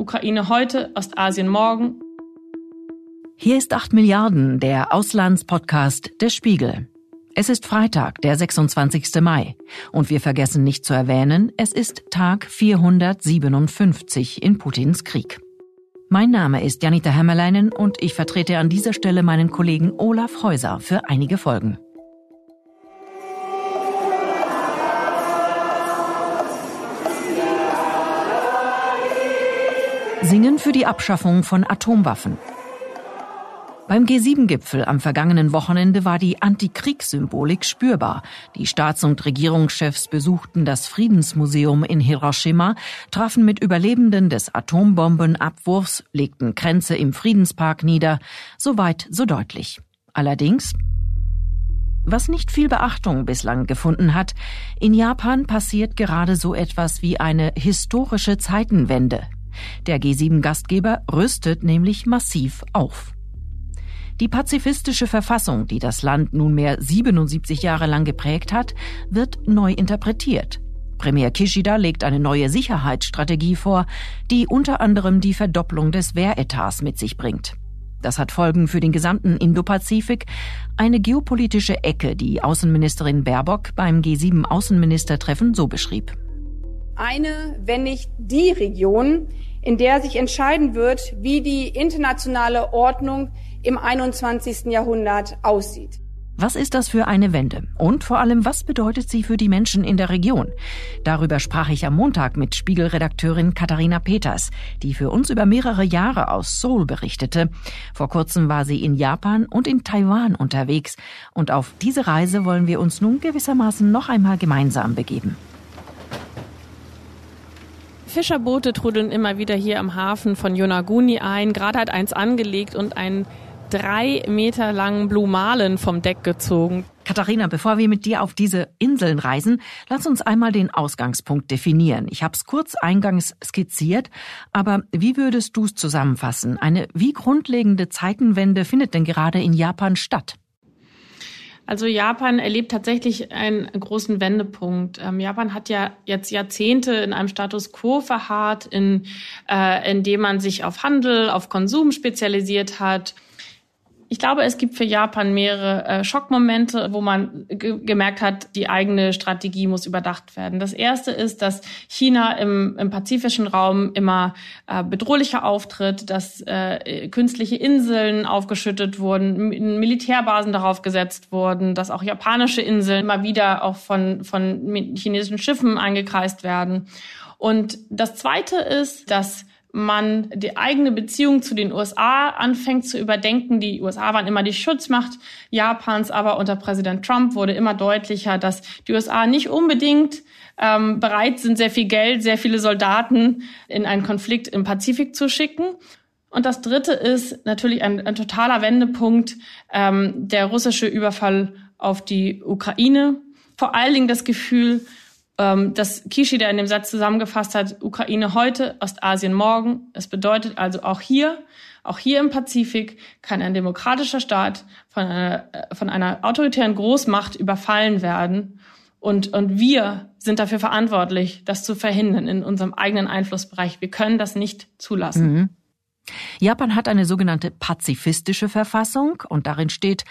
Ukraine heute, Ostasien morgen. Hier ist 8 Milliarden, der Auslandspodcast der Spiegel. Es ist Freitag, der 26. Mai. Und wir vergessen nicht zu erwähnen, es ist Tag 457 in Putins Krieg. Mein Name ist Janita Hämmerleinen und ich vertrete an dieser Stelle meinen Kollegen Olaf Häuser für einige Folgen. Singen für die Abschaffung von Atomwaffen. Beim G7-Gipfel am vergangenen Wochenende war die Antikriegssymbolik spürbar. Die Staats- und Regierungschefs besuchten das Friedensmuseum in Hiroshima, trafen mit Überlebenden des Atombombenabwurfs, legten Kränze im Friedenspark nieder. So weit, so deutlich. Allerdings, was nicht viel Beachtung bislang gefunden hat, in Japan passiert gerade so etwas wie eine historische Zeitenwende. Der G7-Gastgeber rüstet nämlich massiv auf. Die pazifistische Verfassung, die das Land nunmehr 77 Jahre lang geprägt hat, wird neu interpretiert. Premier Kishida legt eine neue Sicherheitsstrategie vor, die unter anderem die Verdopplung des Wehretats mit sich bringt. Das hat Folgen für den gesamten Indopazifik, eine geopolitische Ecke, die Außenministerin Baerbock beim G7-Außenministertreffen so beschrieb. Eine, wenn nicht die Region, in der sich entscheiden wird, wie die internationale Ordnung im 21. Jahrhundert aussieht. Was ist das für eine Wende? Und vor allem, was bedeutet sie für die Menschen in der Region? Darüber sprach ich am Montag mit Spiegelredakteurin Katharina Peters, die für uns über mehrere Jahre aus Seoul berichtete. Vor kurzem war sie in Japan und in Taiwan unterwegs. Und auf diese Reise wollen wir uns nun gewissermaßen noch einmal gemeinsam begeben. Fischerboote trudeln immer wieder hier am Hafen von Yonaguni ein. Gerade hat eins angelegt und ein drei Meter langen Blumalen vom Deck gezogen. Katharina, bevor wir mit dir auf diese Inseln reisen, lass uns einmal den Ausgangspunkt definieren. Ich habe es kurz eingangs skizziert, aber wie würdest du es zusammenfassen? Eine wie grundlegende Zeitenwende findet denn gerade in Japan statt? Also Japan erlebt tatsächlich einen großen Wendepunkt. Ähm, Japan hat ja jetzt Jahrzehnte in einem Status quo verharrt, in, äh, in dem man sich auf Handel, auf Konsum spezialisiert hat ich glaube, es gibt für Japan mehrere äh, Schockmomente, wo man ge gemerkt hat, die eigene Strategie muss überdacht werden. Das erste ist, dass China im, im pazifischen Raum immer äh, bedrohlicher auftritt, dass äh, künstliche Inseln aufgeschüttet wurden, Militärbasen darauf gesetzt wurden, dass auch japanische Inseln immer wieder auch von, von chinesischen Schiffen eingekreist werden. Und das zweite ist, dass man die eigene Beziehung zu den USA anfängt zu überdenken. Die USA waren immer die Schutzmacht Japans, aber unter Präsident Trump wurde immer deutlicher, dass die USA nicht unbedingt ähm, bereit sind, sehr viel Geld, sehr viele Soldaten in einen Konflikt im Pazifik zu schicken. Und das Dritte ist natürlich ein, ein totaler Wendepunkt, ähm, der russische Überfall auf die Ukraine. Vor allen Dingen das Gefühl, ähm, dass Kishida in dem Satz zusammengefasst hat, Ukraine heute, Ostasien morgen. Es bedeutet also auch hier, auch hier im Pazifik kann ein demokratischer Staat von einer, äh, von einer autoritären Großmacht überfallen werden. Und, und wir sind dafür verantwortlich, das zu verhindern in unserem eigenen Einflussbereich. Wir können das nicht zulassen. Mhm. Japan hat eine sogenannte pazifistische Verfassung und darin steht,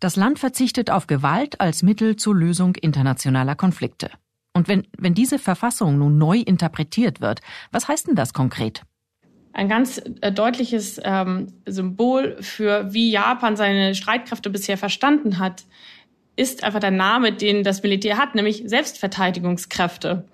das Land verzichtet auf Gewalt als Mittel zur Lösung internationaler Konflikte. Und wenn, wenn diese Verfassung nun neu interpretiert wird, was heißt denn das konkret? Ein ganz äh, deutliches ähm, Symbol für, wie Japan seine Streitkräfte bisher verstanden hat, ist einfach der Name, den das Militär hat, nämlich Selbstverteidigungskräfte.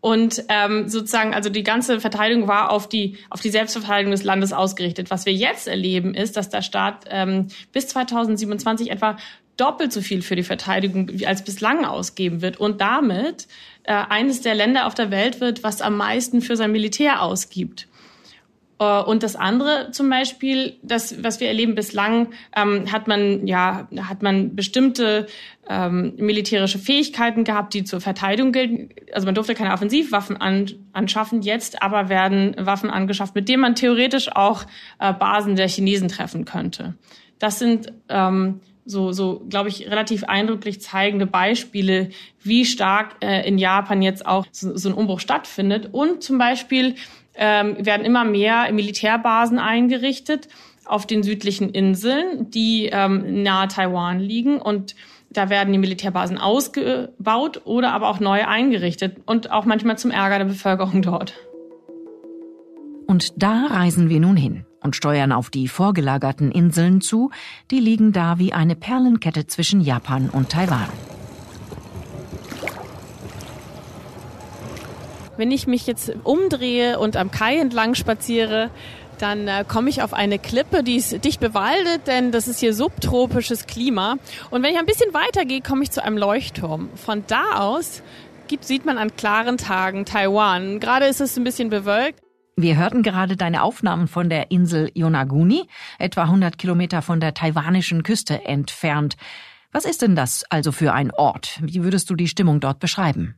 Und ähm, sozusagen, also die ganze Verteidigung war auf die auf die Selbstverteidigung des Landes ausgerichtet. Was wir jetzt erleben, ist, dass der Staat ähm, bis 2027 etwa doppelt so viel für die Verteidigung als bislang ausgeben wird und damit äh, eines der Länder auf der Welt wird, was am meisten für sein Militär ausgibt. Äh, und das andere zum Beispiel, das, was wir erleben bislang, ähm, hat man ja hat man bestimmte ähm, militärische Fähigkeiten gehabt, die zur Verteidigung gelten. Also man durfte keine Offensivwaffen an, anschaffen. Jetzt aber werden Waffen angeschafft, mit denen man theoretisch auch äh, Basen der Chinesen treffen könnte. Das sind ähm, so, so glaube ich, relativ eindrücklich zeigende Beispiele, wie stark äh, in Japan jetzt auch so, so ein Umbruch stattfindet. Und zum Beispiel ähm, werden immer mehr Militärbasen eingerichtet auf den südlichen Inseln, die ähm, nahe Taiwan liegen und da werden die Militärbasen ausgebaut oder aber auch neu eingerichtet und auch manchmal zum Ärger der Bevölkerung dort. Und da reisen wir nun hin und steuern auf die vorgelagerten Inseln zu, die liegen da wie eine Perlenkette zwischen Japan und Taiwan. Wenn ich mich jetzt umdrehe und am Kai entlang spaziere, dann äh, komme ich auf eine Klippe, die ist dicht bewaldet, denn das ist hier subtropisches Klima. Und wenn ich ein bisschen weiter gehe, komme ich zu einem Leuchtturm. Von da aus gibt, sieht man an klaren Tagen Taiwan. Gerade ist es ein bisschen bewölkt. Wir hörten gerade deine Aufnahmen von der Insel Yonaguni, etwa 100 Kilometer von der taiwanischen Küste entfernt. Was ist denn das also für ein Ort? Wie würdest du die Stimmung dort beschreiben?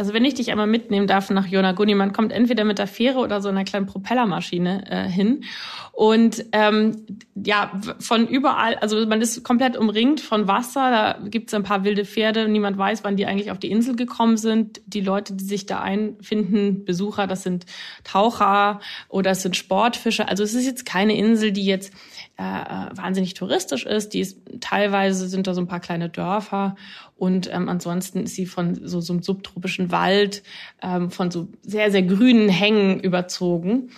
Also wenn ich dich einmal mitnehmen darf nach Yonaguni, man kommt entweder mit der Fähre oder so einer kleinen Propellermaschine äh, hin. Und ähm, ja, von überall, also man ist komplett umringt von Wasser, da gibt es ein paar wilde Pferde, niemand weiß, wann die eigentlich auf die Insel gekommen sind. Die Leute, die sich da einfinden, Besucher, das sind Taucher oder es sind Sportfischer. Also es ist jetzt keine Insel, die jetzt äh, äh wahnsinnig touristisch ist. Die ist teilweise sind da so ein paar kleine Dörfer und ähm, ansonsten ist sie von so, so einem subtropischen Wald, ähm, von so sehr, sehr grünen Hängen überzogen.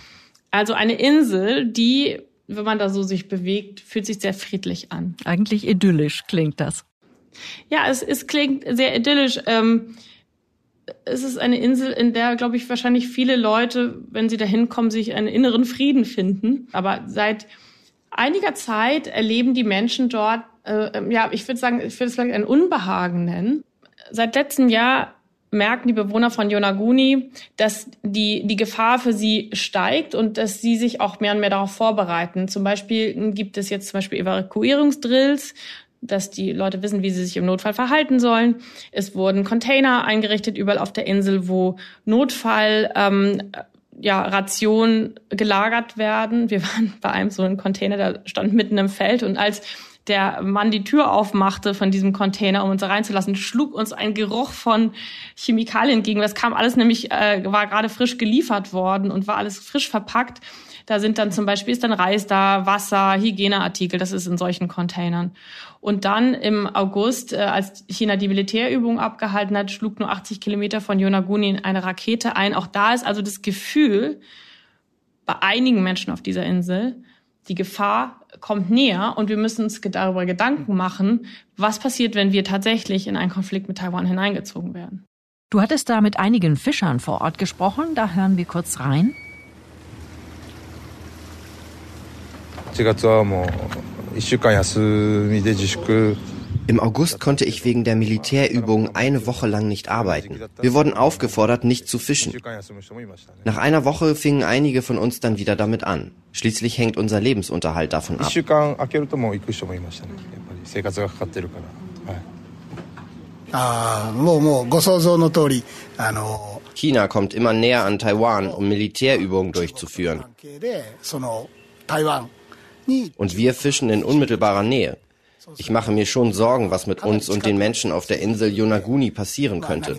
Also eine Insel, die, wenn man da so sich bewegt, fühlt sich sehr friedlich an. Eigentlich idyllisch klingt das. Ja, es, es klingt sehr idyllisch. Ähm, es ist eine Insel, in der, glaube ich, wahrscheinlich viele Leute, wenn sie da hinkommen, sich einen inneren Frieden finden. Aber seit einiger Zeit erleben die Menschen dort äh, ähm, ja, ich würde sagen, ich würde es vielleicht ein Unbehagen nennen. Seit letztem Jahr merken die Bewohner von Yonaguni, dass die, die Gefahr für sie steigt und dass sie sich auch mehr und mehr darauf vorbereiten. Zum Beispiel gibt es jetzt zum Beispiel Evakuierungsdrills, dass die Leute wissen, wie sie sich im Notfall verhalten sollen. Es wurden Container eingerichtet überall auf der Insel, wo Notfall ähm, ja, Rationen gelagert werden. Wir waren bei einem so einem Container, der stand mitten im Feld und als der Mann die Tür aufmachte von diesem Container, um uns reinzulassen, schlug uns ein Geruch von Chemikalien entgegen. Das kam alles nämlich, äh, war gerade frisch geliefert worden und war alles frisch verpackt. Da sind dann zum Beispiel ist dann Reis da, Wasser, Hygieneartikel, das ist in solchen Containern. Und dann im August, äh, als China die Militärübung abgehalten hat, schlug nur 80 Kilometer von Yonaguni eine Rakete ein. Auch da ist also das Gefühl bei einigen Menschen auf dieser Insel, die Gefahr kommt näher und wir müssen uns darüber Gedanken machen, was passiert, wenn wir tatsächlich in einen Konflikt mit Taiwan hineingezogen werden. Du hattest da mit einigen Fischern vor Ort gesprochen, da hören wir kurz rein. 8 im August konnte ich wegen der Militärübung eine Woche lang nicht arbeiten. Wir wurden aufgefordert, nicht zu fischen. Nach einer Woche fingen einige von uns dann wieder damit an. Schließlich hängt unser Lebensunterhalt davon ab. China kommt immer näher an Taiwan, um Militärübungen durchzuführen. Und wir fischen in unmittelbarer Nähe. Ich mache mir schon Sorgen, was mit uns und den Menschen auf der Insel Yonaguni passieren könnte.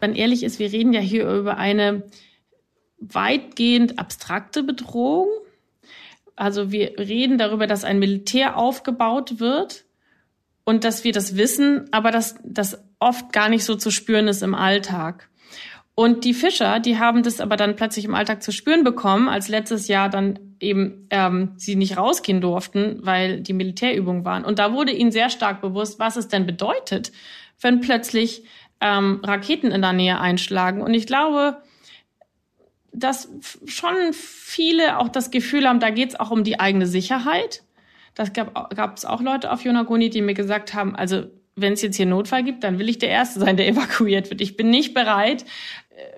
Wenn ehrlich ist, wir reden ja hier über eine weitgehend abstrakte Bedrohung. Also wir reden darüber, dass ein Militär aufgebaut wird und dass wir das wissen, aber dass das oft gar nicht so zu spüren ist im Alltag. Und die Fischer, die haben das aber dann plötzlich im Alltag zu spüren bekommen, als letztes Jahr dann eben ähm, sie nicht rausgehen durften, weil die Militärübungen waren. Und da wurde ihnen sehr stark bewusst, was es denn bedeutet, wenn plötzlich ähm, Raketen in der Nähe einschlagen. Und ich glaube, dass schon viele auch das Gefühl haben, da geht es auch um die eigene Sicherheit. Das gab es auch Leute auf Yonaguni, die mir gesagt haben, also wenn es jetzt hier Notfall gibt, dann will ich der Erste sein, der evakuiert wird. Ich bin nicht bereit,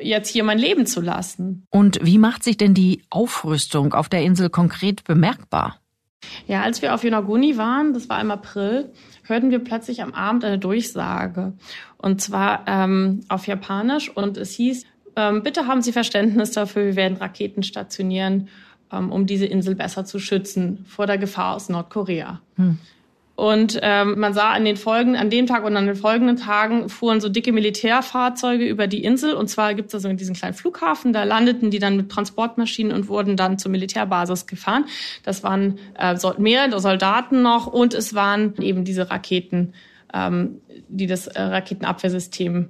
jetzt hier mein Leben zu lassen. Und wie macht sich denn die Aufrüstung auf der Insel konkret bemerkbar? Ja, als wir auf Yonaguni waren, das war im April, hörten wir plötzlich am Abend eine Durchsage. Und zwar ähm, auf Japanisch. Und es hieß, ähm, bitte haben Sie Verständnis dafür, wir werden Raketen stationieren, ähm, um diese Insel besser zu schützen vor der Gefahr aus Nordkorea. Hm. Und ähm, man sah an den Folgen, an dem Tag und an den folgenden Tagen fuhren so dicke Militärfahrzeuge über die Insel. Und zwar gibt es da so diesen kleinen Flughafen, da landeten die dann mit Transportmaschinen und wurden dann zur Militärbasis gefahren. Das waren äh, mehrere Soldaten noch und es waren eben diese Raketen, ähm, die das äh, Raketenabwehrsystem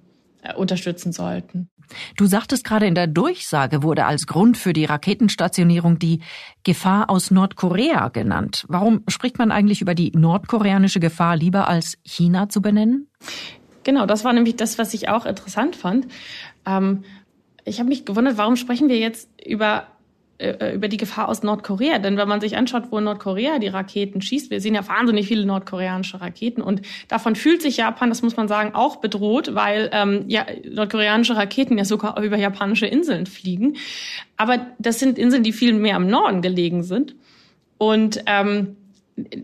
unterstützen sollten. Du sagtest gerade in der Durchsage wurde als Grund für die Raketenstationierung die Gefahr aus Nordkorea genannt. Warum spricht man eigentlich über die nordkoreanische Gefahr lieber als China zu benennen? Genau, das war nämlich das, was ich auch interessant fand. Ähm, ich habe mich gewundert, warum sprechen wir jetzt über äh, über die Gefahr aus Nordkorea. Denn wenn man sich anschaut, wo Nordkorea die Raketen schießt, wir sehen ja wahnsinnig viele nordkoreanische Raketen und davon fühlt sich Japan, das muss man sagen, auch bedroht, weil ähm, ja, nordkoreanische Raketen ja sogar über japanische Inseln fliegen. Aber das sind Inseln, die viel mehr im Norden gelegen sind. Und ähm,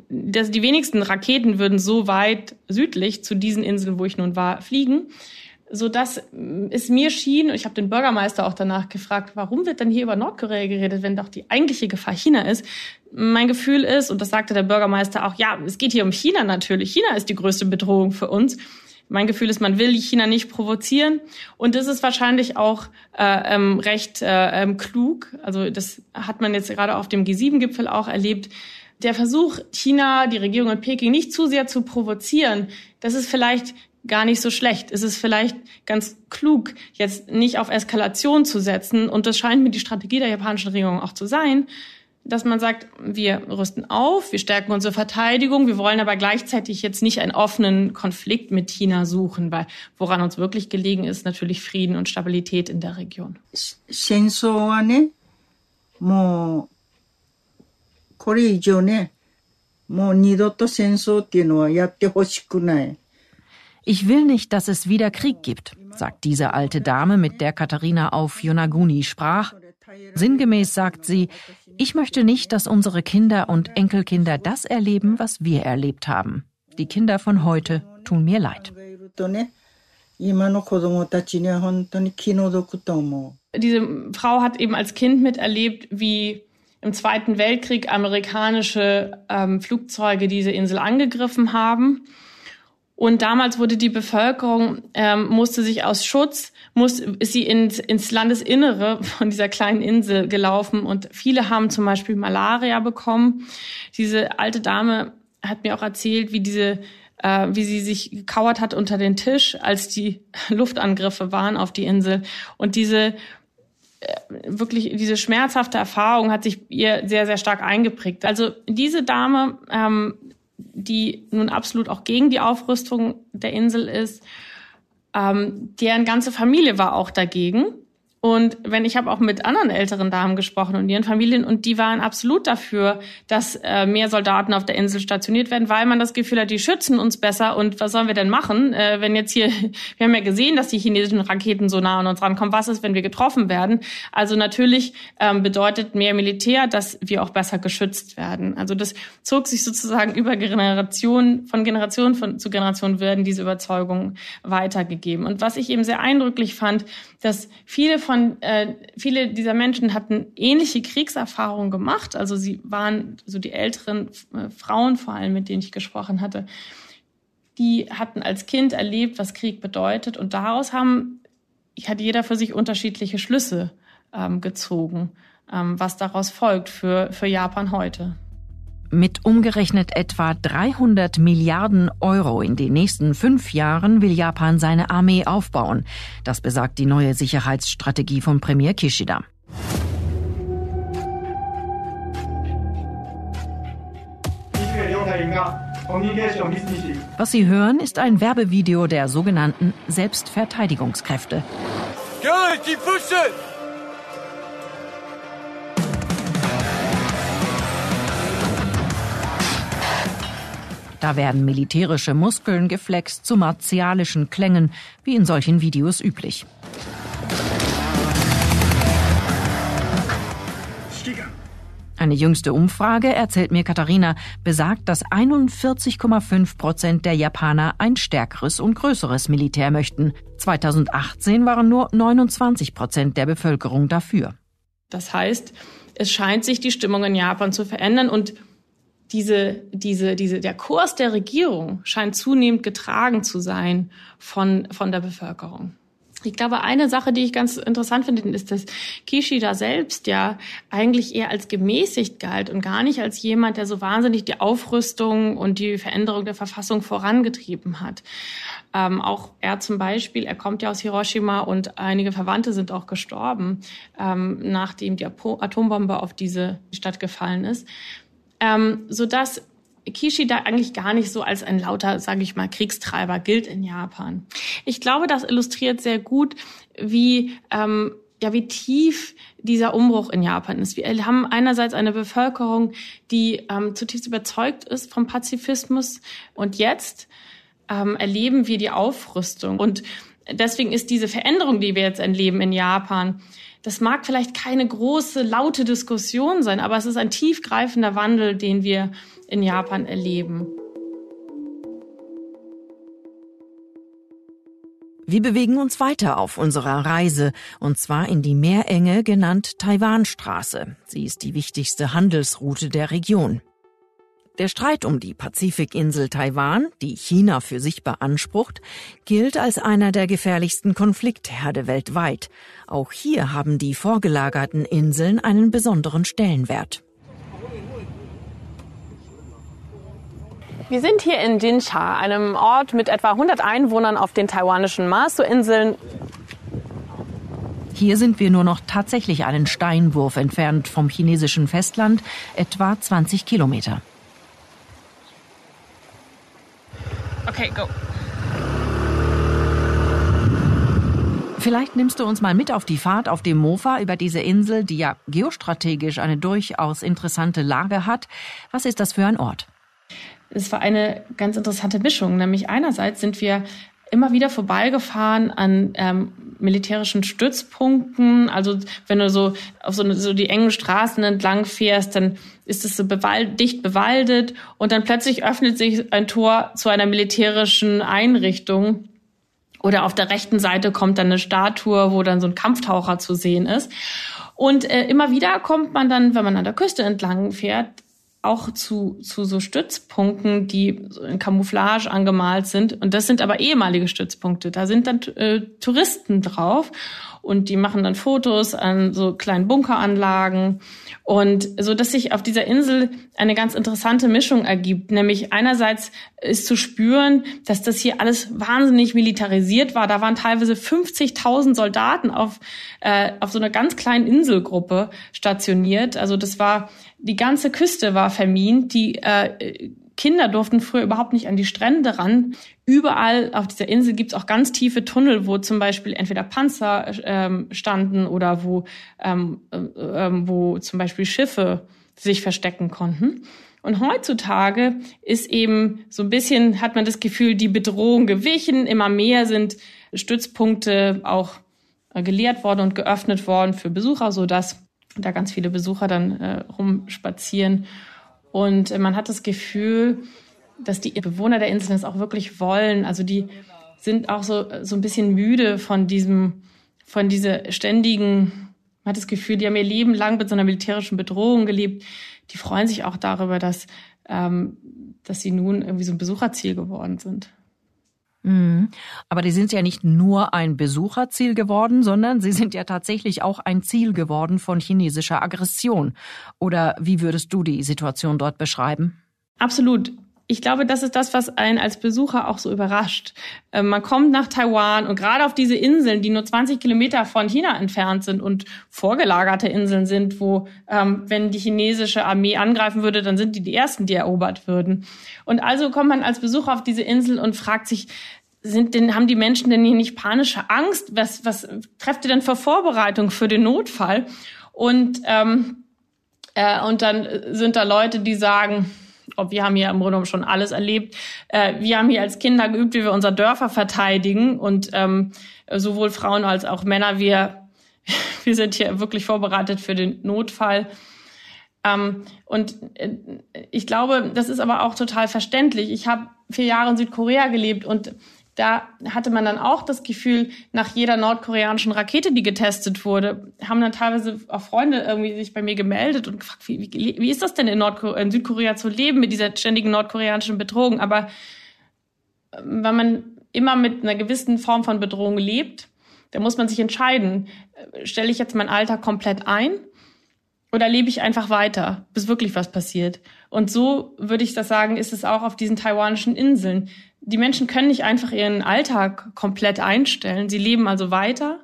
das, die wenigsten Raketen würden so weit südlich zu diesen Inseln, wo ich nun war, fliegen so dass es mir schien, ich habe den Bürgermeister auch danach gefragt, warum wird denn hier über Nordkorea geredet, wenn doch die eigentliche Gefahr China ist? Mein Gefühl ist, und das sagte der Bürgermeister auch, ja, es geht hier um China natürlich. China ist die größte Bedrohung für uns. Mein Gefühl ist, man will China nicht provozieren. Und das ist wahrscheinlich auch äh, ähm, recht äh, ähm, klug. Also das hat man jetzt gerade auf dem G7-Gipfel auch erlebt. Der Versuch, China, die Regierung in Peking nicht zu sehr zu provozieren, das ist vielleicht gar nicht so schlecht. Es ist vielleicht ganz klug, jetzt nicht auf Eskalation zu setzen. Und das scheint mir die Strategie der japanischen Regierung auch zu sein, dass man sagt, wir rüsten auf, wir stärken unsere Verteidigung, wir wollen aber gleichzeitig jetzt nicht einen offenen Konflikt mit China suchen, weil woran uns wirklich gelegen ist, natürlich Frieden und Stabilität in der Region. 戦争はね、もうこれ以上ね、もう二度と戦争っていうのはやってほしくない。 Ich will nicht, dass es wieder Krieg gibt, sagt diese alte Dame, mit der Katharina auf Yonaguni sprach. Sinngemäß sagt sie, ich möchte nicht, dass unsere Kinder und Enkelkinder das erleben, was wir erlebt haben. Die Kinder von heute tun mir leid. Diese Frau hat eben als Kind miterlebt, wie im Zweiten Weltkrieg amerikanische ähm, Flugzeuge diese Insel angegriffen haben und damals wurde die Bevölkerung, ähm, musste sich aus Schutz, muss, ist sie ins, ins Landesinnere von dieser kleinen Insel gelaufen und viele haben zum Beispiel Malaria bekommen. Diese alte Dame hat mir auch erzählt, wie diese äh, wie sie sich gekauert hat unter den Tisch, als die Luftangriffe waren auf die Insel. Und diese äh, wirklich diese schmerzhafte Erfahrung hat sich ihr sehr, sehr stark eingeprägt. Also diese Dame ähm, die nun absolut auch gegen die Aufrüstung der Insel ist. Ähm, deren ganze Familie war auch dagegen. Und wenn ich habe auch mit anderen älteren Damen gesprochen und ihren Familien und die waren absolut dafür, dass äh, mehr Soldaten auf der Insel stationiert werden, weil man das Gefühl hat, die schützen uns besser. Und was sollen wir denn machen, äh, wenn jetzt hier, wir haben ja gesehen, dass die chinesischen Raketen so nah an uns rankommen. Was ist, wenn wir getroffen werden? Also natürlich ähm, bedeutet mehr Militär, dass wir auch besser geschützt werden. Also das zog sich sozusagen über Generationen, von Generation von, zu Generation werden diese Überzeugungen weitergegeben. Und was ich eben sehr eindrücklich fand, dass viele von äh, viele dieser Menschen hatten ähnliche Kriegserfahrungen gemacht. Also sie waren so die älteren äh, Frauen vor allem, mit denen ich gesprochen hatte. Die hatten als Kind erlebt, was Krieg bedeutet und daraus haben hat jeder für sich unterschiedliche Schlüsse ähm, gezogen, ähm, was daraus folgt für für Japan heute. Mit umgerechnet etwa 300 Milliarden Euro in den nächsten fünf Jahren will Japan seine Armee aufbauen. Das besagt die neue Sicherheitsstrategie von Premier Kishida. Was Sie hören, ist ein Werbevideo der sogenannten Selbstverteidigungskräfte. Da werden militärische Muskeln geflext zu martialischen Klängen, wie in solchen Videos üblich. Eine jüngste Umfrage, erzählt mir Katharina, besagt, dass 41,5 Prozent der Japaner ein stärkeres und größeres Militär möchten. 2018 waren nur 29 Prozent der Bevölkerung dafür. Das heißt, es scheint sich die Stimmung in Japan zu verändern und diese, diese, diese, der Kurs der Regierung scheint zunehmend getragen zu sein von, von der Bevölkerung. Ich glaube, eine Sache, die ich ganz interessant finde, ist, dass Kishida selbst ja eigentlich eher als gemäßigt galt und gar nicht als jemand, der so wahnsinnig die Aufrüstung und die Veränderung der Verfassung vorangetrieben hat. Ähm, auch er zum Beispiel, er kommt ja aus Hiroshima und einige Verwandte sind auch gestorben, ähm, nachdem die Atombombe auf diese Stadt gefallen ist. Ähm, so dass Kishida eigentlich gar nicht so als ein lauter, sage ich mal, Kriegstreiber gilt in Japan. Ich glaube, das illustriert sehr gut, wie ähm, ja, wie tief dieser Umbruch in Japan ist. Wir haben einerseits eine Bevölkerung, die ähm, zutiefst überzeugt ist vom Pazifismus und jetzt ähm, erleben wir die Aufrüstung. Und deswegen ist diese Veränderung, die wir jetzt erleben in Japan, das mag vielleicht keine große, laute Diskussion sein, aber es ist ein tiefgreifender Wandel, den wir in Japan erleben. Wir bewegen uns weiter auf unserer Reise, und zwar in die Meerenge genannt Taiwanstraße. Sie ist die wichtigste Handelsroute der Region. Der Streit um die Pazifikinsel Taiwan, die China für sich beansprucht, gilt als einer der gefährlichsten Konfliktherde weltweit. Auch hier haben die vorgelagerten Inseln einen besonderen Stellenwert. Wir sind hier in Jincha, einem Ort mit etwa 100 Einwohnern auf den taiwanischen Masu-Inseln. Hier sind wir nur noch tatsächlich einen Steinwurf entfernt vom chinesischen Festland, etwa 20 Kilometer. Okay, go. Vielleicht nimmst du uns mal mit auf die Fahrt auf dem Mofa über diese Insel, die ja geostrategisch eine durchaus interessante Lage hat. Was ist das für ein Ort? es war eine ganz interessante Mischung. Nämlich einerseits sind wir immer wieder vorbeigefahren an ähm, militärischen Stützpunkten. Also wenn du so auf so, so die engen Straßen entlang fährst, dann ist es so bewald, dicht bewaldet und dann plötzlich öffnet sich ein Tor zu einer militärischen Einrichtung. Oder auf der rechten Seite kommt dann eine Statue, wo dann so ein Kampftaucher zu sehen ist. Und äh, immer wieder kommt man dann, wenn man an der Küste entlang fährt, auch zu, zu so Stützpunkten, die in Camouflage angemalt sind. Und das sind aber ehemalige Stützpunkte. Da sind dann äh, Touristen drauf und die machen dann Fotos an so kleinen Bunkeranlagen und so, dass sich auf dieser Insel eine ganz interessante Mischung ergibt. Nämlich einerseits ist zu spüren, dass das hier alles wahnsinnig militarisiert war. Da waren teilweise 50.000 Soldaten auf, äh, auf so einer ganz kleinen Inselgruppe stationiert. Also das war die ganze Küste war vermint. Die äh, Kinder durften früher überhaupt nicht an die Strände ran. Überall auf dieser Insel gibt's auch ganz tiefe Tunnel, wo zum Beispiel entweder Panzer ähm, standen oder wo, ähm, äh, ähm, wo zum Beispiel Schiffe sich verstecken konnten. Und heutzutage ist eben so ein bisschen, hat man das Gefühl, die Bedrohung gewichen. Immer mehr sind Stützpunkte auch äh, geleert worden und geöffnet worden für Besucher, so dass da ganz viele Besucher dann äh, rumspazieren. Und äh, man hat das Gefühl, dass die Bewohner der Insel das auch wirklich wollen. Also die sind auch so, so ein bisschen müde von diesem, von dieser ständigen, man hat das Gefühl, die haben ihr Leben lang mit so einer militärischen Bedrohung gelebt. Die freuen sich auch darüber, dass, ähm, dass sie nun irgendwie so ein Besucherziel geworden sind. Mhm. Aber die sind ja nicht nur ein Besucherziel geworden, sondern sie sind ja tatsächlich auch ein Ziel geworden von chinesischer Aggression. Oder wie würdest du die Situation dort beschreiben? Absolut. Ich glaube, das ist das, was einen als Besucher auch so überrascht. Ähm, man kommt nach Taiwan und gerade auf diese Inseln, die nur 20 Kilometer von China entfernt sind und vorgelagerte Inseln sind, wo, ähm, wenn die chinesische Armee angreifen würde, dann sind die die ersten, die erobert würden. Und also kommt man als Besucher auf diese Insel und fragt sich, sind denn, haben die Menschen denn hier nicht panische Angst? Was, was trefft ihr denn für Vorbereitung für den Notfall? Und, ähm, äh, und dann sind da Leute, die sagen, ob wir haben hier im Grunde schon alles erlebt. Äh, wir haben hier als Kinder geübt, wie wir unser Dörfer verteidigen und ähm, sowohl Frauen als auch Männer, wir, wir sind hier wirklich vorbereitet für den Notfall. Ähm, und äh, ich glaube, das ist aber auch total verständlich. Ich habe vier Jahre in Südkorea gelebt und da hatte man dann auch das Gefühl, nach jeder nordkoreanischen Rakete, die getestet wurde, haben dann teilweise auch Freunde irgendwie sich bei mir gemeldet und gefragt, wie, wie, wie ist das denn in, Nordkorea, in Südkorea zu leben mit dieser ständigen nordkoreanischen Bedrohung? Aber ähm, wenn man immer mit einer gewissen Form von Bedrohung lebt, dann muss man sich entscheiden, äh, stelle ich jetzt mein Alter komplett ein oder lebe ich einfach weiter, bis wirklich was passiert? Und so würde ich das sagen, ist es auch auf diesen taiwanischen Inseln die Menschen können nicht einfach ihren Alltag komplett einstellen. Sie leben also weiter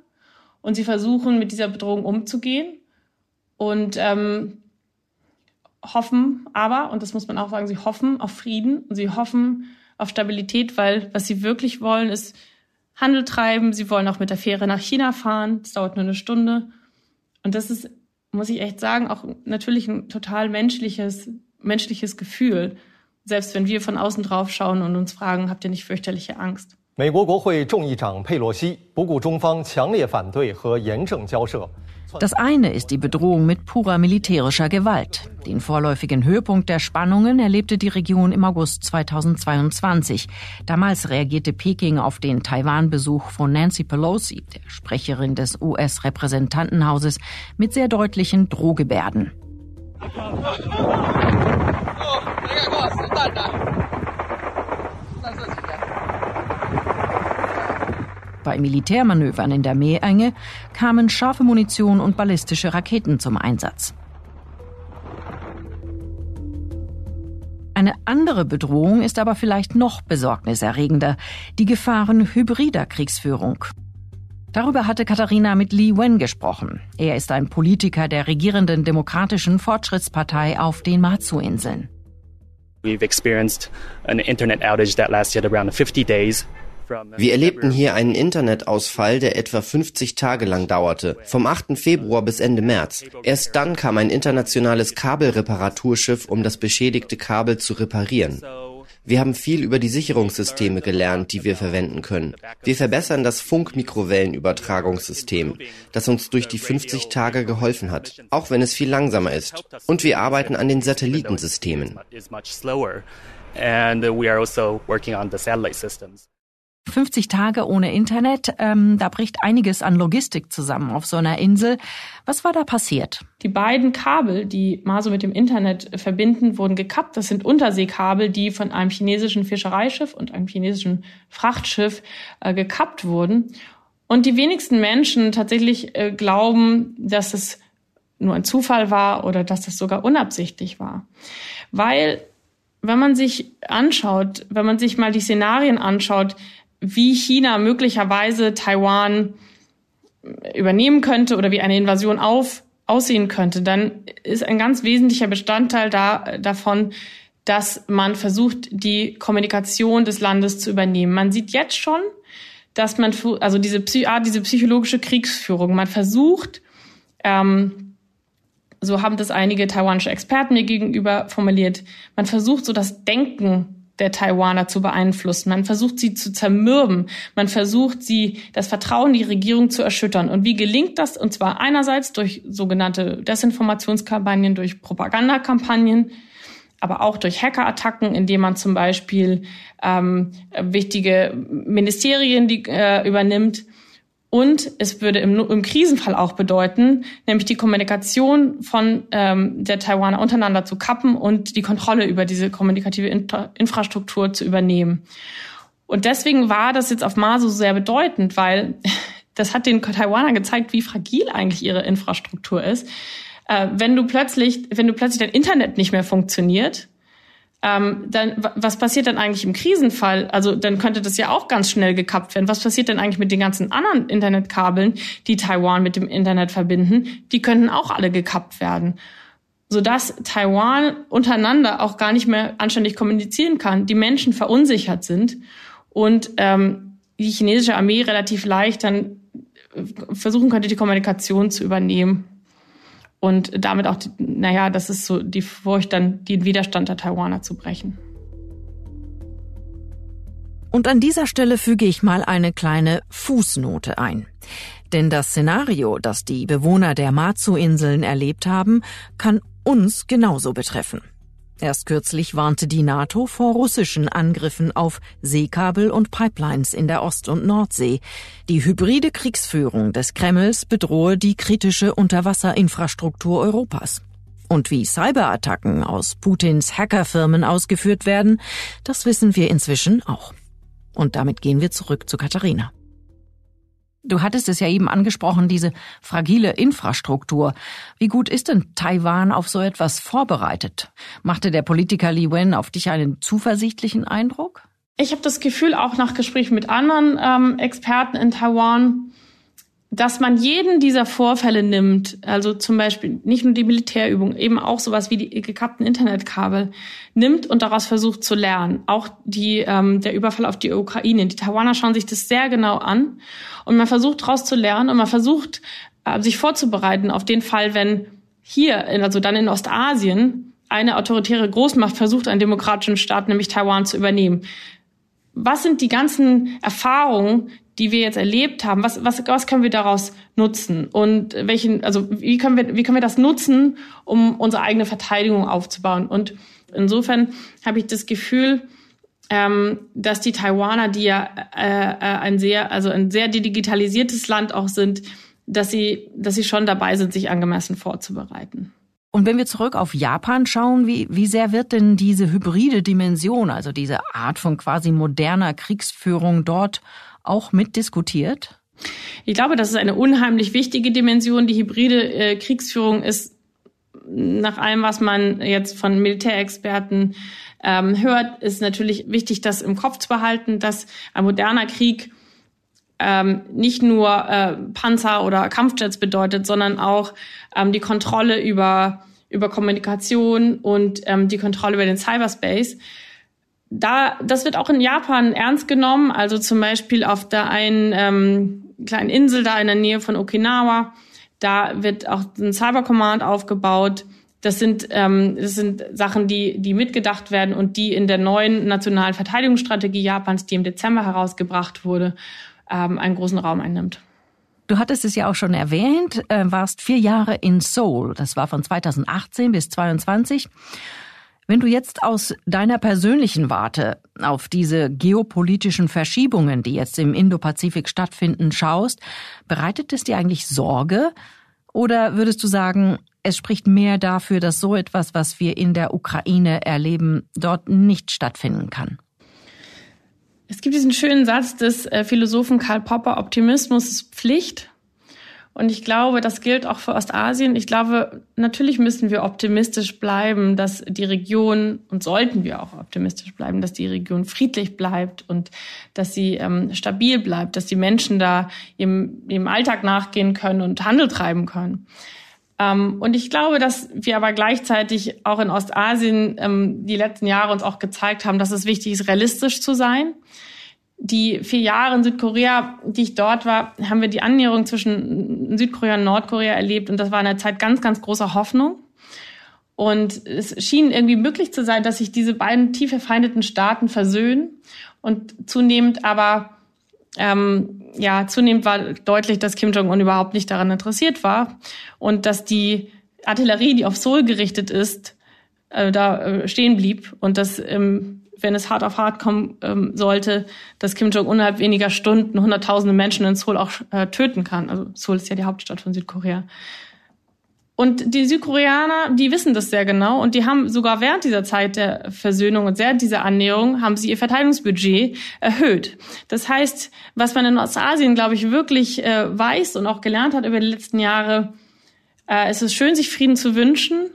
und sie versuchen mit dieser Bedrohung umzugehen und ähm, hoffen aber, und das muss man auch sagen, sie hoffen auf Frieden und sie hoffen auf Stabilität, weil was sie wirklich wollen, ist Handel treiben. Sie wollen auch mit der Fähre nach China fahren. Es dauert nur eine Stunde. Und das ist, muss ich echt sagen, auch natürlich ein total menschliches, menschliches Gefühl selbst wenn wir von außen drauf schauen und uns fragen, habt ihr nicht fürchterliche Angst? 美国国会众议长佩洛西不顾中方强烈反对和严正交涉。 das eine ist die Bedrohung mit purer militärischer Gewalt. Den vorläufigen Höhepunkt der Spannungen erlebte die Region im August 2022. Damals reagierte Peking auf den Taiwan-Besuch von Nancy Pelosi, der Sprecherin des US-Repräsentantenhauses, mit sehr deutlichen Drohgebärden. Bei Militärmanövern in der Meerenge kamen scharfe Munition und ballistische Raketen zum Einsatz. Eine andere Bedrohung ist aber vielleicht noch besorgniserregender, die Gefahren hybrider Kriegsführung. Darüber hatte Katharina mit Li Wen gesprochen. Er ist ein Politiker der regierenden Demokratischen Fortschrittspartei auf den Matsu-Inseln. We've experienced an internet outage that lasted around 50 days wir erlebten hier einen Internetausfall, der etwa 50 Tage lang dauerte, vom 8. Februar bis Ende März. Erst dann kam ein internationales Kabelreparaturschiff, um das beschädigte Kabel zu reparieren. Wir haben viel über die Sicherungssysteme gelernt, die wir verwenden können. Wir verbessern das Funkmikrowellenübertragungssystem, das uns durch die 50 Tage geholfen hat, auch wenn es viel langsamer ist. Und wir arbeiten an den Satellitensystemen. 50 Tage ohne Internet, ähm, da bricht einiges an Logistik zusammen auf so einer Insel. Was war da passiert? Die beiden Kabel, die Maso mit dem Internet verbinden, wurden gekappt. Das sind Unterseekabel, die von einem chinesischen Fischereischiff und einem chinesischen Frachtschiff äh, gekappt wurden. Und die wenigsten Menschen tatsächlich äh, glauben, dass es nur ein Zufall war oder dass das sogar unabsichtlich war. Weil wenn man sich anschaut, wenn man sich mal die Szenarien anschaut, wie China möglicherweise Taiwan übernehmen könnte oder wie eine Invasion auf, aussehen könnte, dann ist ein ganz wesentlicher Bestandteil da, davon, dass man versucht, die Kommunikation des Landes zu übernehmen. Man sieht jetzt schon, dass man, also diese, ah, diese psychologische Kriegsführung, man versucht, ähm, so haben das einige taiwanische Experten mir gegenüber formuliert, man versucht so das Denken der Taiwaner zu beeinflussen. Man versucht sie zu zermürben. Man versucht sie, das Vertrauen in die Regierung zu erschüttern. Und wie gelingt das? Und zwar einerseits durch sogenannte Desinformationskampagnen, durch Propagandakampagnen, aber auch durch Hackerattacken, indem man zum Beispiel ähm, wichtige Ministerien die, äh, übernimmt und es würde im, im Krisenfall auch bedeuten, nämlich die Kommunikation von ähm, der Taiwaner untereinander zu kappen und die Kontrolle über diese kommunikative Infra Infrastruktur zu übernehmen. Und deswegen war das jetzt auf Maso sehr bedeutend, weil das hat den Taiwanern gezeigt, wie fragil eigentlich ihre Infrastruktur ist. Äh, wenn du plötzlich, wenn du plötzlich dein Internet nicht mehr funktioniert, ähm, dann was passiert dann eigentlich im Krisenfall? Also dann könnte das ja auch ganz schnell gekappt werden. Was passiert denn eigentlich mit den ganzen anderen Internetkabeln, die Taiwan mit dem Internet verbinden? Die könnten auch alle gekappt werden sodass Taiwan untereinander auch gar nicht mehr anständig kommunizieren kann, die Menschen verunsichert sind und ähm, die chinesische Armee relativ leicht dann versuchen könnte, die Kommunikation zu übernehmen und damit auch, naja, das ist so die Furcht, dann den Widerstand der Taiwaner zu brechen. Und an dieser Stelle füge ich mal eine kleine Fußnote ein. Denn das Szenario, das die Bewohner der Matsu-Inseln erlebt haben, kann uns genauso betreffen. Erst kürzlich warnte die NATO vor russischen Angriffen auf Seekabel und Pipelines in der Ost- und Nordsee. Die hybride Kriegsführung des Kremls bedrohe die kritische Unterwasserinfrastruktur Europas. Und wie Cyberattacken aus Putins Hackerfirmen ausgeführt werden, das wissen wir inzwischen auch. Und damit gehen wir zurück zu Katharina. Du hattest es ja eben angesprochen, diese fragile Infrastruktur. Wie gut ist denn Taiwan auf so etwas vorbereitet? Machte der Politiker Li Wen auf dich einen zuversichtlichen Eindruck? Ich habe das Gefühl, auch nach Gesprächen mit anderen ähm, Experten in Taiwan, dass man jeden dieser Vorfälle nimmt, also zum Beispiel nicht nur die Militärübung, eben auch sowas wie die gekappten Internetkabel, nimmt und daraus versucht zu lernen. Auch die, ähm, der Überfall auf die Ukraine. Die Taiwaner schauen sich das sehr genau an und man versucht daraus zu lernen und man versucht äh, sich vorzubereiten auf den Fall, wenn hier, also dann in Ostasien, eine autoritäre Großmacht versucht, einen demokratischen Staat, nämlich Taiwan, zu übernehmen. Was sind die ganzen Erfahrungen, die wir jetzt erlebt haben, was, was, was können wir daraus nutzen? Und welchen, also wie können wir, wie können wir das nutzen, um unsere eigene Verteidigung aufzubauen? Und insofern habe ich das Gefühl, ähm, dass die Taiwaner, die ja äh, äh, ein sehr, also ein sehr digitalisiertes Land auch sind, dass sie, dass sie schon dabei sind, sich angemessen vorzubereiten. Und wenn wir zurück auf Japan schauen, wie, wie sehr wird denn diese hybride Dimension, also diese Art von quasi moderner Kriegsführung dort auch mitdiskutiert? Ich glaube, das ist eine unheimlich wichtige Dimension. Die hybride äh, Kriegsführung ist nach allem, was man jetzt von Militärexperten ähm, hört, ist natürlich wichtig, das im Kopf zu behalten, dass ein moderner Krieg ähm, nicht nur äh, Panzer oder Kampfjets bedeutet, sondern auch ähm, die Kontrolle über über Kommunikation und ähm, die Kontrolle über den Cyberspace da, das wird auch in Japan ernst genommen. Also zum Beispiel auf der einen ähm, kleinen Insel da in der Nähe von Okinawa, da wird auch ein Cyber Command aufgebaut. Das sind, ähm, das sind Sachen, die, die mitgedacht werden und die in der neuen nationalen Verteidigungsstrategie Japans, die im Dezember herausgebracht wurde, ähm, einen großen Raum einnimmt. Du hattest es ja auch schon erwähnt, äh, warst vier Jahre in Seoul. Das war von 2018 bis 2022. Wenn du jetzt aus deiner persönlichen Warte auf diese geopolitischen Verschiebungen, die jetzt im Indopazifik stattfinden, schaust, bereitet es dir eigentlich Sorge? Oder würdest du sagen, es spricht mehr dafür, dass so etwas, was wir in der Ukraine erleben, dort nicht stattfinden kann? Es gibt diesen schönen Satz des äh, Philosophen Karl Popper, Optimismus ist Pflicht. Und ich glaube, das gilt auch für Ostasien. Ich glaube, natürlich müssen wir optimistisch bleiben, dass die Region, und sollten wir auch optimistisch bleiben, dass die Region friedlich bleibt und dass sie ähm, stabil bleibt, dass die Menschen da im, im Alltag nachgehen können und Handel treiben können. Ähm, und ich glaube, dass wir aber gleichzeitig auch in Ostasien ähm, die letzten Jahre uns auch gezeigt haben, dass es wichtig ist, realistisch zu sein die vier Jahre in Südkorea, die ich dort war, haben wir die Annäherung zwischen Südkorea und Nordkorea erlebt. Und das war in der Zeit ganz, ganz großer Hoffnung. Und es schien irgendwie möglich zu sein, dass sich diese beiden tief verfeindeten Staaten versöhnen. Und zunehmend aber ähm, ja zunehmend war deutlich, dass Kim Jong Un überhaupt nicht daran interessiert war. Und dass die Artillerie, die auf Seoul gerichtet ist, äh, da äh, stehen blieb. Und dass ähm, wenn es hart auf hart kommen ähm, sollte, dass Kim Jong-un innerhalb weniger Stunden hunderttausende Menschen in Seoul auch äh, töten kann. Also Seoul ist ja die Hauptstadt von Südkorea. Und die Südkoreaner, die wissen das sehr genau und die haben sogar während dieser Zeit der Versöhnung und während dieser Annäherung haben sie ihr Verteidigungsbudget erhöht. Das heißt, was man in Ostasien, glaube ich, wirklich äh, weiß und auch gelernt hat über die letzten Jahre, äh, es ist schön, sich Frieden zu wünschen,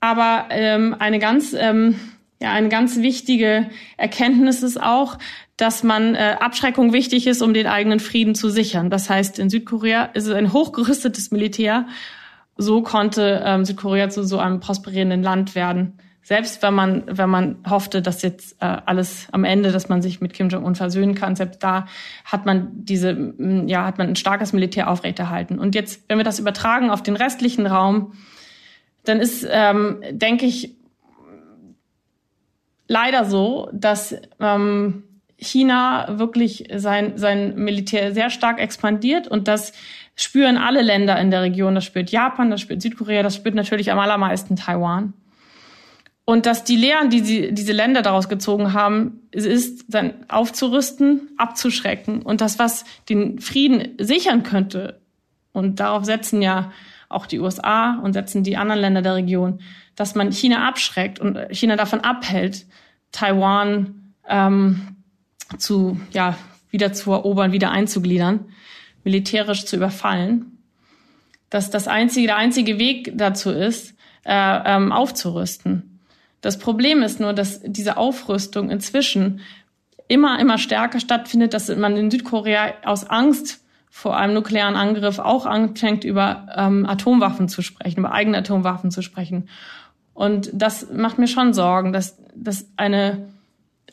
aber ähm, eine ganz ähm, ja, eine ganz wichtige Erkenntnis ist auch, dass man äh, Abschreckung wichtig ist, um den eigenen Frieden zu sichern. Das heißt, in Südkorea ist es ein hochgerüstetes Militär. So konnte ähm, Südkorea zu so einem prosperierenden Land werden. Selbst wenn man, wenn man hoffte, dass jetzt äh, alles am Ende, dass man sich mit Kim Jong-un versöhnen kann, selbst da hat man diese, ja, hat man ein starkes Militär aufrechterhalten. Und jetzt, wenn wir das übertragen auf den restlichen Raum, dann ist, ähm, denke ich, leider so, dass ähm, China wirklich sein, sein Militär sehr stark expandiert und das spüren alle Länder in der Region. Das spürt Japan, das spürt Südkorea, das spürt natürlich am allermeisten Taiwan. Und dass die Lehren, die sie, diese Länder daraus gezogen haben, ist dann aufzurüsten, abzuschrecken. Und das, was den Frieden sichern könnte, und darauf setzen ja auch die USA und setzen die anderen Länder der Region, dass man China abschreckt und China davon abhält, Taiwan ähm, zu, ja, wieder zu erobern, wieder einzugliedern, militärisch zu überfallen, dass das einzige, der einzige Weg dazu ist, äh, ähm, aufzurüsten. Das Problem ist nur, dass diese Aufrüstung inzwischen immer, immer stärker stattfindet, dass man in Südkorea aus Angst vor einem nuklearen Angriff auch anfängt, über ähm, Atomwaffen zu sprechen, über eigene Atomwaffen zu sprechen. Und das macht mir schon Sorgen, dass, dass eine,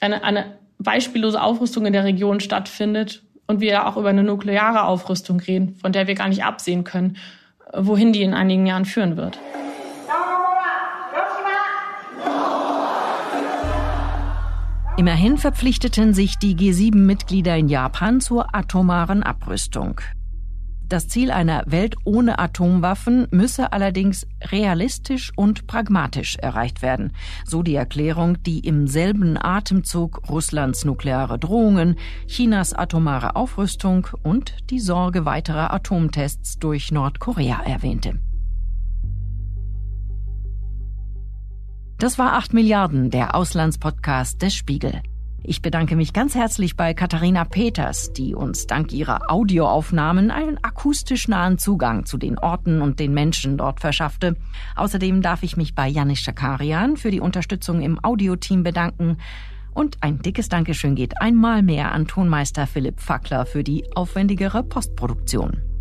eine, eine beispiellose Aufrüstung in der Region stattfindet und wir auch über eine nukleare Aufrüstung reden, von der wir gar nicht absehen können, wohin die in einigen Jahren führen wird. Immerhin verpflichteten sich die G7-Mitglieder in Japan zur atomaren Abrüstung. Das Ziel einer Welt ohne Atomwaffen müsse allerdings realistisch und pragmatisch erreicht werden, so die Erklärung, die im selben Atemzug Russlands nukleare Drohungen, Chinas atomare Aufrüstung und die Sorge weiterer Atomtests durch Nordkorea erwähnte. Das war 8 Milliarden, der Auslandspodcast des Spiegel. Ich bedanke mich ganz herzlich bei Katharina Peters, die uns dank ihrer Audioaufnahmen einen akustisch nahen Zugang zu den Orten und den Menschen dort verschaffte. Außerdem darf ich mich bei Janis Schakarian für die Unterstützung im Audioteam bedanken. Und ein dickes Dankeschön geht einmal mehr an Tonmeister Philipp Fackler für die aufwendigere Postproduktion.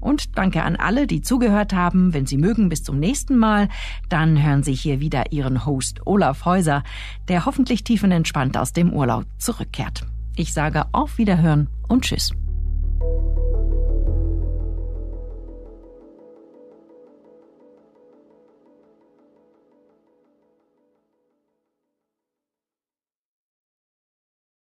Und danke an alle, die zugehört haben. Wenn Sie mögen, bis zum nächsten Mal. Dann hören Sie hier wieder Ihren Host Olaf Häuser, der hoffentlich tiefenentspannt aus dem Urlaub zurückkehrt. Ich sage auf Wiederhören und Tschüss.